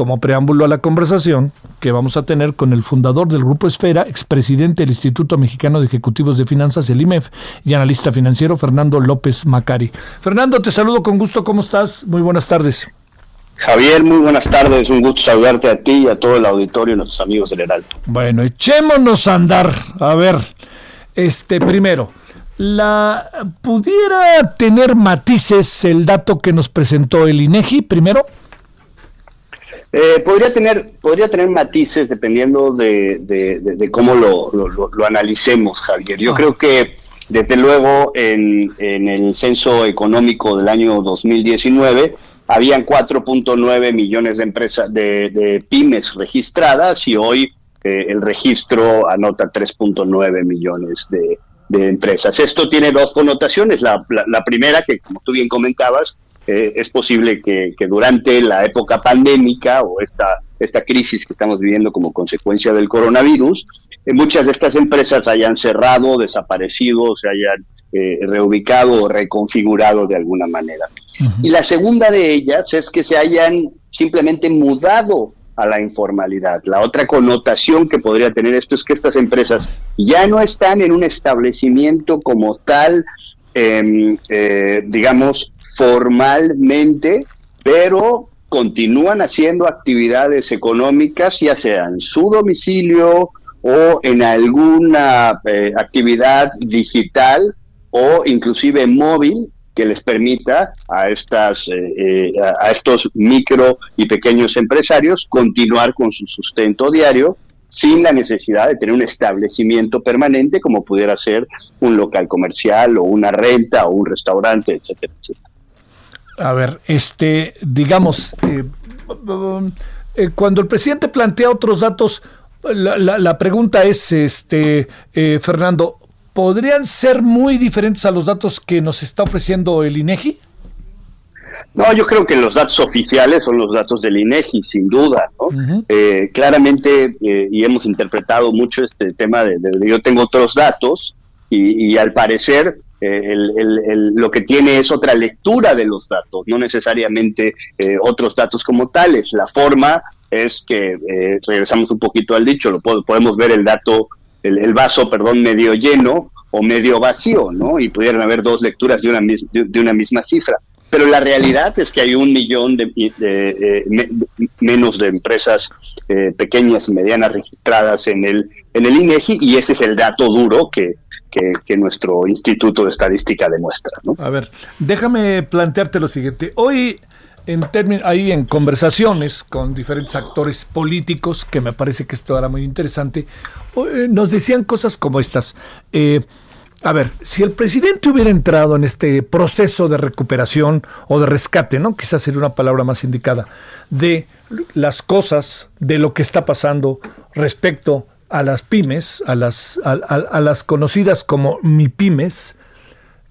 como preámbulo a la conversación que vamos a tener con el fundador del Grupo Esfera, expresidente del Instituto Mexicano de Ejecutivos de Finanzas, el IMEF, y analista financiero, Fernando López Macari. Fernando, te saludo con gusto, ¿cómo estás? Muy buenas tardes. Javier, muy buenas tardes, un gusto saludarte a ti y a todo el auditorio y nuestros amigos del Heraldo. Bueno, echémonos a andar. A ver, este primero, la pudiera tener matices el dato que nos presentó el INEGI primero. Eh, podría tener podría tener matices dependiendo de, cómo lo, lo, analicemos, Javier. Yo ah. creo que desde luego en, en, el censo económico del año 2019 habían 4.9 millones de empresas de, pymes registradas y hoy eh, el registro anota 3.9 millones de, empresas. Esto tiene dos connotaciones. La, la primera, que como tú bien comentabas, eh, es posible que, durante la época pandémica o esta, esta crisis que estamos viviendo como consecuencia del coronavirus, eh, muchas de estas empresas hayan cerrado, desaparecido, se hayan eh, reubicado o reconfigurado de alguna manera. Y la segunda de ellas es que se hayan simplemente mudado a la informalidad. La otra connotación que podría tener esto es que estas empresas ya no están en un establecimiento como tal, em, digamos, formalmente, pero continúan haciendo actividades económicas, ya sea en su domicilio o en alguna eh, actividad digital o inclusive móvil que les permita a estas eh, eh, a estos micro y pequeños empresarios continuar con su sustento diario sin la necesidad de tener un establecimiento permanente como pudiera ser un local comercial o una renta o un restaurante, etcétera, etcétera. A ver, este, digamos, eh, eh, cuando el presidente plantea otros datos, la, pregunta es, este, eh, Fernando, ¿podrían ser muy diferentes a los datos que nos está ofreciendo el INEGI? No, yo creo que los datos oficiales son los datos del INEGI, sin duda. ¿no? claramente, y hemos interpretado mucho este tema de, yo tengo otros datos, y, y al parecer eh, el, lo que tiene es otra lectura de los datos, no necesariamente eh, otros datos como tales. La forma es que, eh, regresamos un poquito al dicho, lo podemos ver el dato, el, vaso, perdón, medio lleno o medio vacío, ¿no? Y pudieran haber dos lecturas de una, de, una misma cifra. Pero la realidad es que hay un millón de, menos de empresas pequeñas y medianas registradas en el, en el INEGI y ese es el dato duro que, que, nuestro Instituto de Estadística demuestra. A ver, déjame plantearte lo siguiente. Hoy, en ahí en conversaciones con diferentes actores políticos, que me parece que esto era muy interesante, eh, nos decían cosas como estas. Eh, a ver, si el presidente hubiera entrado en este proceso de recuperación o de rescate, ¿no? Quizás sería una palabra más indicada, de las cosas, de lo que está pasando respecto a las pymes, a las, a, las conocidas como mi pymes,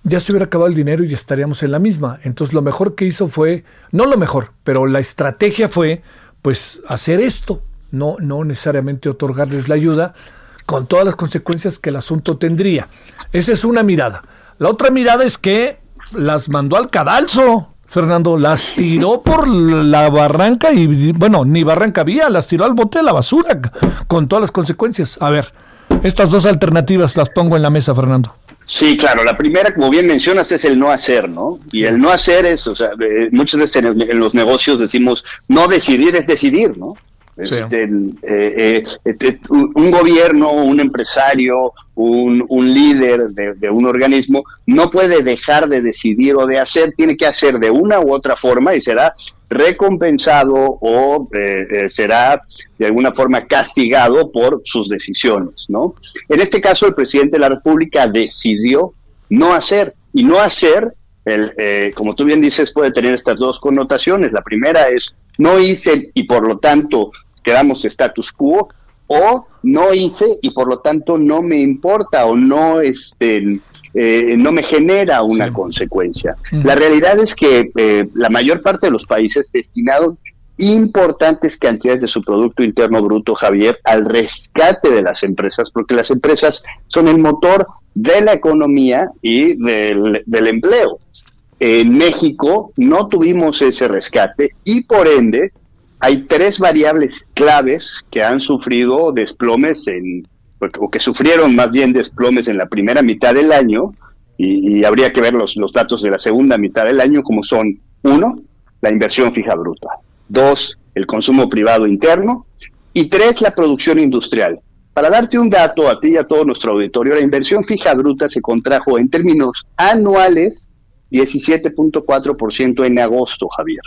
ya se hubiera acabado el dinero y estaríamos en la misma. Entonces lo mejor que hizo fue, no lo mejor, pero la estrategia fue pues hacer esto, no, no necesariamente otorgarles la ayuda con todas las consecuencias que el asunto tendría. Esa es una mirada. La otra mirada es que las mandó al cadalso. Fernando, las tiró por la barranca y, bueno, ni barranca había, las tiró al bote de la basura, con todas las consecuencias. A ver, estas dos alternativas las pongo en la mesa, Fernando. Sí, claro. La primera, como bien mencionas, es el no hacer, ¿no? Y el no hacer es, o sea, eh, muchas veces en, los negocios decimos, no decidir es decidir, ¿no? Este, eh, eh, este, un gobierno, un empresario, un, líder de, un organismo no puede dejar de decidir o de hacer, tiene que hacer de una u otra forma y será recompensado o eh, será de alguna forma castigado por sus decisiones, ¿no? En este caso, el presidente de la República decidió no hacer y no hacer el, eh, como tú bien dices, puede tener estas dos connotaciones. La primera es no hice y por lo tanto quedamos status quo, o no hice y por lo tanto no me importa o no este eh, no me genera una consecuencia. La realidad es que eh, la mayor parte de los países destinaron importantes cantidades de su Producto Interno Bruto, Javier, al rescate de las empresas, porque las empresas son el motor de la economía y del, del empleo. En México no tuvimos ese rescate y por ende hay tres variables claves que han sufrido desplomes en, o que sufrieron más bien desplomes en la primera mitad del año, y, habría que ver los, los datos de la segunda mitad del año, como son, uno, la inversión fija bruta, dos, el consumo privado interno, y tres, la producción industrial. Para darte un dato a ti y a todo nuestro auditorio, la inversión fija bruta se contrajo en términos anuales 17.4% en agosto, Javier.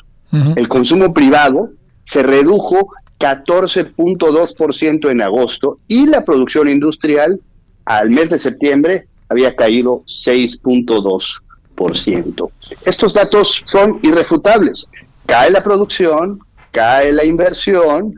El consumo privado se redujo 14.2% en agosto y la producción industrial al mes de septiembre había caído 6.2%. Estos datos son irrefutables. Cae la producción, cae la inversión,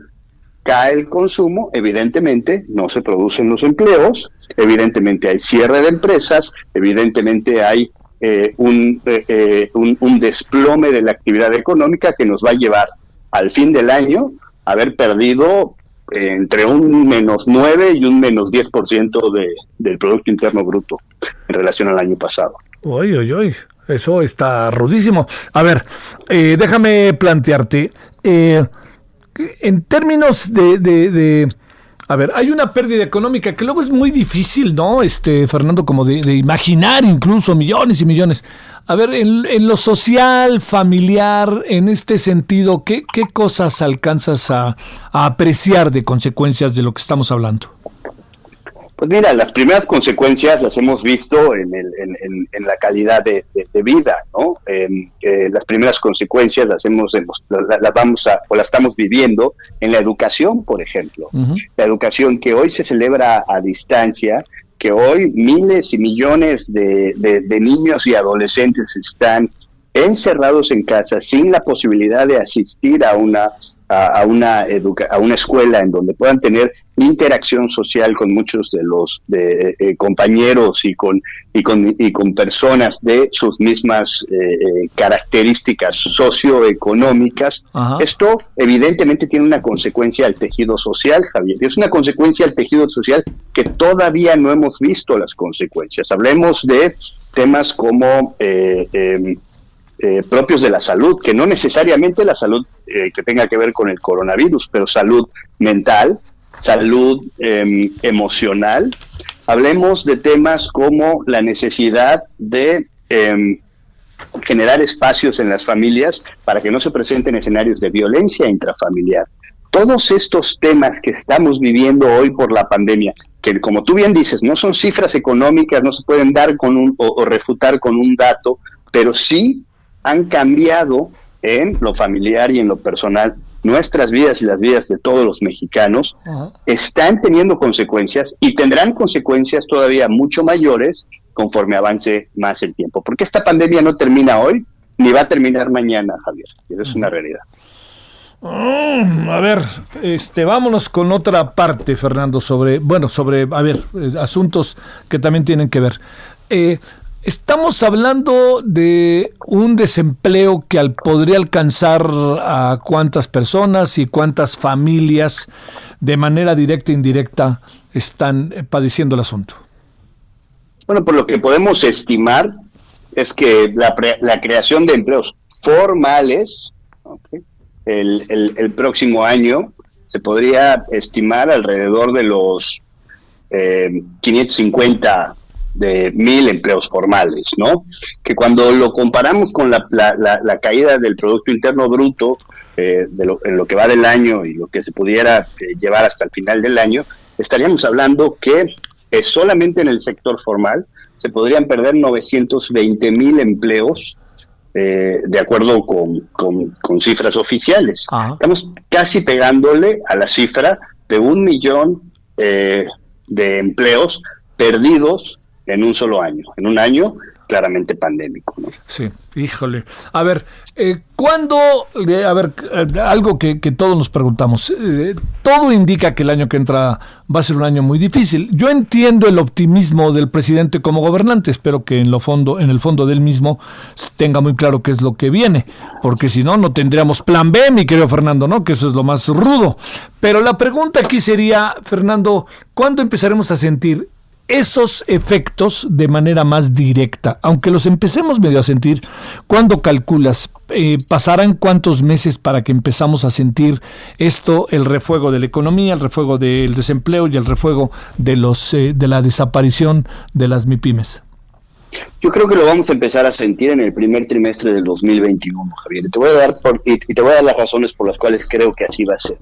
cae el consumo, evidentemente no se producen los empleos, evidentemente hay cierre de empresas, evidentemente hay eh, eh, eh, un, un desplome de la actividad económica que nos va a llevar al fin del año haber perdido entre un menos 9 y un menos 10% de, del Producto Interno Bruto en relación al año pasado. Uy, uy, uy, eso está rudísimo. A ver, eh, déjame plantearte, eh, en términos de, de, a ver, hay una pérdida económica que luego es muy difícil, ¿no? Este, Fernando, como de, de imaginar incluso millones y millones. A ver, en, lo social, familiar, en este sentido, ¿qué, qué cosas alcanzas a, apreciar de consecuencias de lo que estamos hablando? Pues mira, las primeras consecuencias las hemos visto en, el, en, la calidad de, vida, ¿no? las primeras consecuencias las hemos, las, vamos a, o las estamos viviendo en la educación, por ejemplo. La educación que hoy se celebra a distancia, que hoy miles y millones de, de, niños y adolescentes están encerrados en casa sin la posibilidad de asistir a una a, una a una escuela en donde puedan tener interacción social con muchos de los de, eh, compañeros y con y con y con personas de sus mismas eh, eh, características socioeconómicas esto evidentemente tiene una consecuencia al tejido social Javier es una consecuencia al tejido social que todavía no hemos visto las consecuencias. Hablemos de temas como em, eh, propios de la salud, que no necesariamente la salud eh, que tenga que ver con el coronavirus, pero salud mental, salud em, emocional. Hablemos de temas como la necesidad de em, generar espacios en las familias para que no se presenten escenarios de violencia intrafamiliar. Todos estos temas que estamos viviendo hoy por la pandemia, que como tú bien dices, no son cifras económicas, no se pueden dar con un, o refutar con un dato, pero sí han cambiado en lo familiar y en lo personal nuestras vidas y las vidas de todos los mexicanos, están teniendo consecuencias y tendrán consecuencias todavía mucho mayores conforme avance más el tiempo. Porque esta pandemia no termina hoy ni va a terminar mañana, Javier. Eso es una realidad. Mm, a ver, este, vámonos con otra parte, Fernando, sobre, bueno, sobre, a ver, eh, asuntos que también tienen que ver. Eh, Estamos hablando de un desempleo que al, podría alcanzar a cuántas personas y cuántas familias de manera directa e indirecta están eh, padeciendo el asunto. Bueno, por lo que podemos estimar es que la, la creación de empleos formales el, próximo año se podría estimar alrededor de los eh, 550 de mil empleos formales, ¿no? Que cuando lo comparamos con la, la, caída del Producto Interno Bruto eh, de lo, en lo que va del año y lo que se pudiera eh, llevar hasta el final del año, estaríamos hablando que eh, solamente en el sector formal se podrían perder 920 mil empleos de acuerdo con, con, cifras oficiales. Estamos casi pegándole a la cifra de un millón de empleos perdidos en un solo año. En un año claramente pandémico. ¿no? Sí, híjole. A ver, eh, ¿cuándo? Eh, a ver, eh, algo que, todos nos preguntamos. Eh, todo indica que el año que entra va a ser un año muy difícil. Yo entiendo el optimismo del presidente como gobernante. Espero que en lo fondo, en el fondo del mismo, tenga muy claro qué es lo que viene, porque si no, no tendríamos plan B, mi querido Fernando, ¿no? Que eso es lo más rudo. Pero la pregunta aquí sería, Fernando, ¿cuándo empezaremos a sentir esos efectos de manera más directa, aunque los empecemos medio a sentir, ¿cuándo calculas? Eh, ¿Pasarán cuántos meses para que empezamos a sentir esto, el refuego de la economía, el refuego del desempleo y el refuego de, los, eh, de la desaparición de las MIPIMES? Yo creo que lo vamos a empezar a sentir en el primer trimestre del 2021, Javier. Te voy a dar y, te voy a dar las razones por las cuales creo que así va a ser.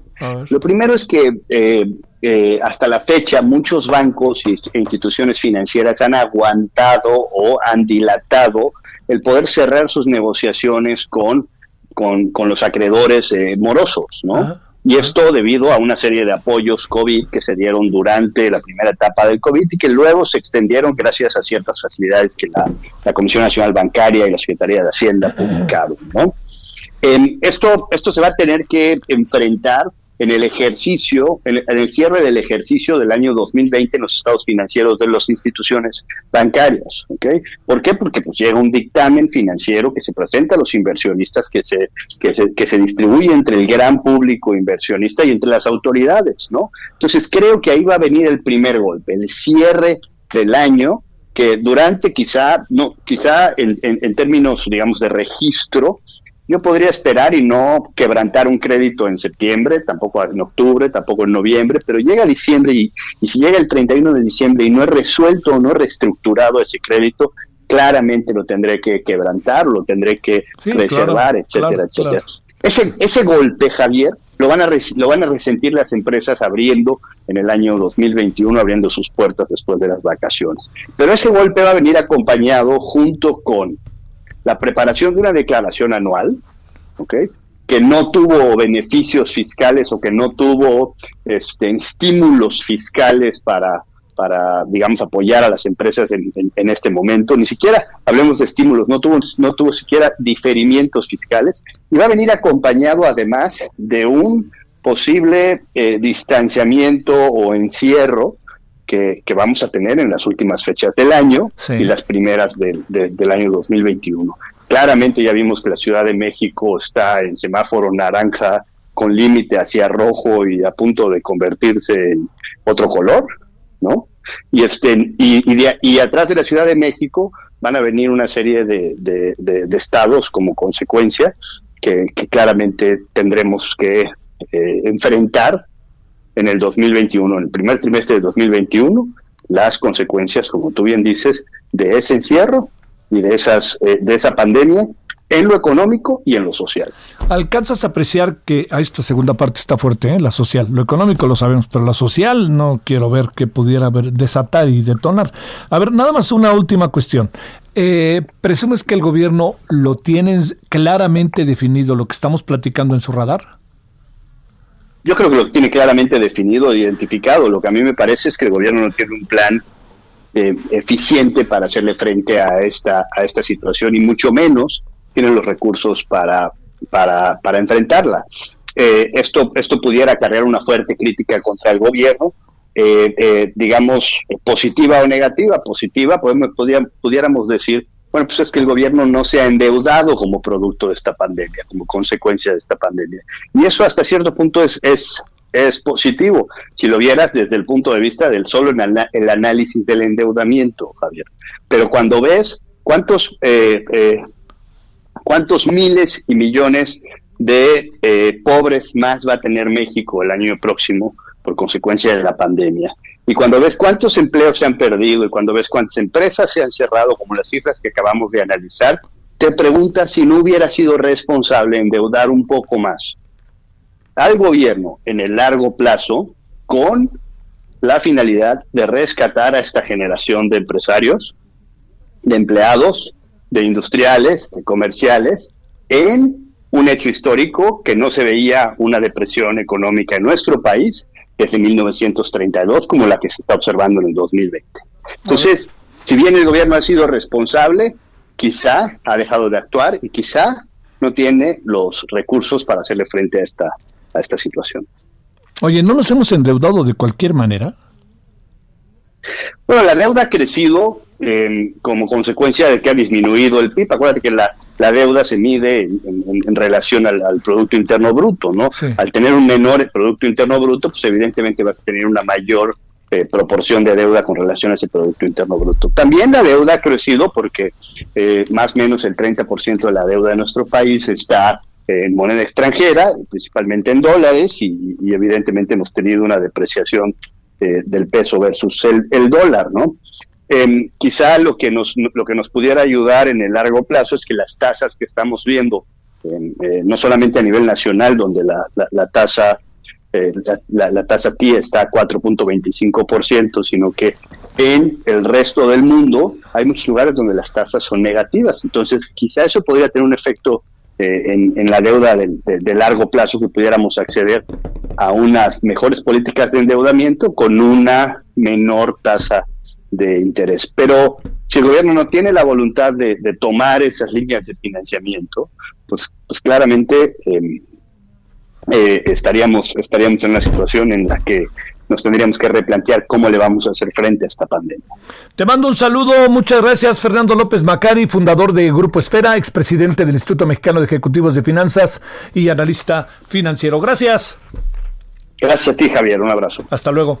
lo primero es que eh, eh, hasta la fecha muchos bancos e instituciones financieras han aguantado o han dilatado el poder cerrar sus negociaciones con, con, los acreedores eh, morosos, ¿no? Y esto debido a una serie de apoyos COVID que se dieron durante la primera etapa del COVID y que luego se extendieron gracias a ciertas facilidades que la, Comisión Nacional Bancaria y la Secretaría de Hacienda publicaron. ¿no? Eh, esto, esto se va a tener que enfrentar en el ejercicio, en el, cierre del ejercicio del año 2020 en los estados financieros de las instituciones bancarias. ¿okay? ¿Por qué? Porque pues llega un dictamen financiero que se presenta a los inversionistas, que se, que se, que se distribuye entre el gran público inversionista y entre las autoridades. ¿no? Entonces creo que ahí va a venir el primer golpe, el cierre del año que durante quizá no quizá en, en términos digamos de registro yo podría esperar y no quebrantar un crédito en septiembre, tampoco en octubre, tampoco en noviembre, pero llega diciembre y, si llega el 31 de diciembre y no he resuelto o no he reestructurado ese crédito, claramente lo tendré que quebrantar, lo tendré que reservar, etcétera, etcétera. Ese, ese golpe, Javier, lo van, a lo van a resentir las empresas abriendo en el año 2021, abriendo sus puertas después de las vacaciones. Pero ese golpe va a venir acompañado junto con la preparación de una declaración anual, ¿ok? que no tuvo beneficios fiscales o que no tuvo este, estímulos fiscales para, para, digamos, apoyar a las empresas en, este momento. Ni siquiera, hablemos de estímulos, no tuvo, no tuvo siquiera diferimientos fiscales. Y va a venir acompañado además de un posible eh, distanciamiento o encierro que, vamos a tener en las últimas fechas del año y las primeras del año 2021. Claramente ya vimos que la Ciudad de México está en semáforo naranja con límite hacia rojo y a punto de convertirse en otro color, ¿no? Y, este, y, y, atrás de la Ciudad de México van a venir una serie de, estados como consecuencia que, claramente tendremos que eh, enfrentar en el 2021, en el primer trimestre de 2021, las consecuencias, como tú bien dices, de ese encierro y de, esas, eh, de esa pandemia en lo económico y en lo social. ¿Alcanzas a apreciar que a esta segunda parte está fuerte, eh, la social? Lo económico lo sabemos, pero la social no quiero ver que pudiera haber, desatar y detonar. A ver, nada más una última cuestión. Eh, ¿Presumes que el gobierno lo tiene claramente definido lo que estamos platicando en su radar? Yo creo que lo tiene claramente definido identificado. Lo que a mí me parece es que el gobierno no tiene un plan eh, eficiente para hacerle frente a esta, a esta situación y mucho menos tiene los recursos para, para, para enfrentarla. Eh, esto, esto pudiera acarrear una fuerte crítica contra el gobierno, eh, digamos, positiva o negativa. Positiva, podemos, pudiéramos decir bueno, pues es que el gobierno no se ha endeudado como producto de esta pandemia, como consecuencia de esta pandemia. Y eso hasta cierto punto es, positivo, si lo vieras desde el punto de vista del solo el análisis del endeudamiento, Javier. Pero cuando ves cuántos, eh, eh, cuántos miles y millones de eh, pobres más va a tener México el año próximo por consecuencia de la pandemia, y cuando ves cuántos empleos se han perdido y cuando ves cuántas empresas se han cerrado, como las cifras que acabamos de analizar, te preguntas si no hubiera sido responsable endeudar un poco más al gobierno en el largo plazo con la finalidad de rescatar a esta generación de empresarios, de empleados, de industriales, de comerciales, en un hecho histórico que no se veía una depresión económica en nuestro país desde 1932 como la que se está observando en el 2020. Entonces, si bien el gobierno ha sido responsable, quizá ha dejado de actuar y quizá no tiene los recursos para hacerle frente a esta, a esta situación. Oye, ¿no nos hemos endeudado de cualquier manera? Bueno, la deuda ha crecido eh, como consecuencia de que ha disminuido el PIB. Acuérdate que la, la deuda se mide en, relación al, Producto Interno Bruto, ¿no? Al tener un menor Producto Interno Bruto, pues evidentemente vas a tener una mayor eh, proporción de deuda con relación a ese Producto Interno Bruto. También la deuda ha crecido porque eh, más o menos el 30% de la deuda de nuestro país está en moneda extranjera, principalmente en dólares, y, evidentemente hemos tenido una depreciación eh, del peso versus el, el dólar, ¿no? Eh, quizá lo que, nos, lo que nos pudiera ayudar en el largo plazo es que las tasas que estamos viendo, eh, no solamente a nivel nacional, donde la, la, tasa eh, la, la, tasa TIE está a 4.25%, sino que en el resto del mundo hay muchos lugares donde las tasas son negativas. Entonces, quizá eso podría tener un efecto eh, en, la deuda de, de, largo plazo, que pudiéramos acceder a unas mejores políticas de endeudamiento con una menor tasa de interés. Pero si el gobierno no tiene la voluntad de, tomar esas líneas de financiamiento, pues, pues claramente em, eh, estaríamos, estaríamos en una situación en la que nos tendríamos que replantear cómo le vamos a hacer frente a esta pandemia. Te mando un saludo, muchas gracias Fernando López Macari, fundador de Grupo Esfera, expresidente del Instituto Mexicano de Ejecutivos de Finanzas y analista financiero. Gracias. Gracias a ti Javier, un abrazo. Hasta luego.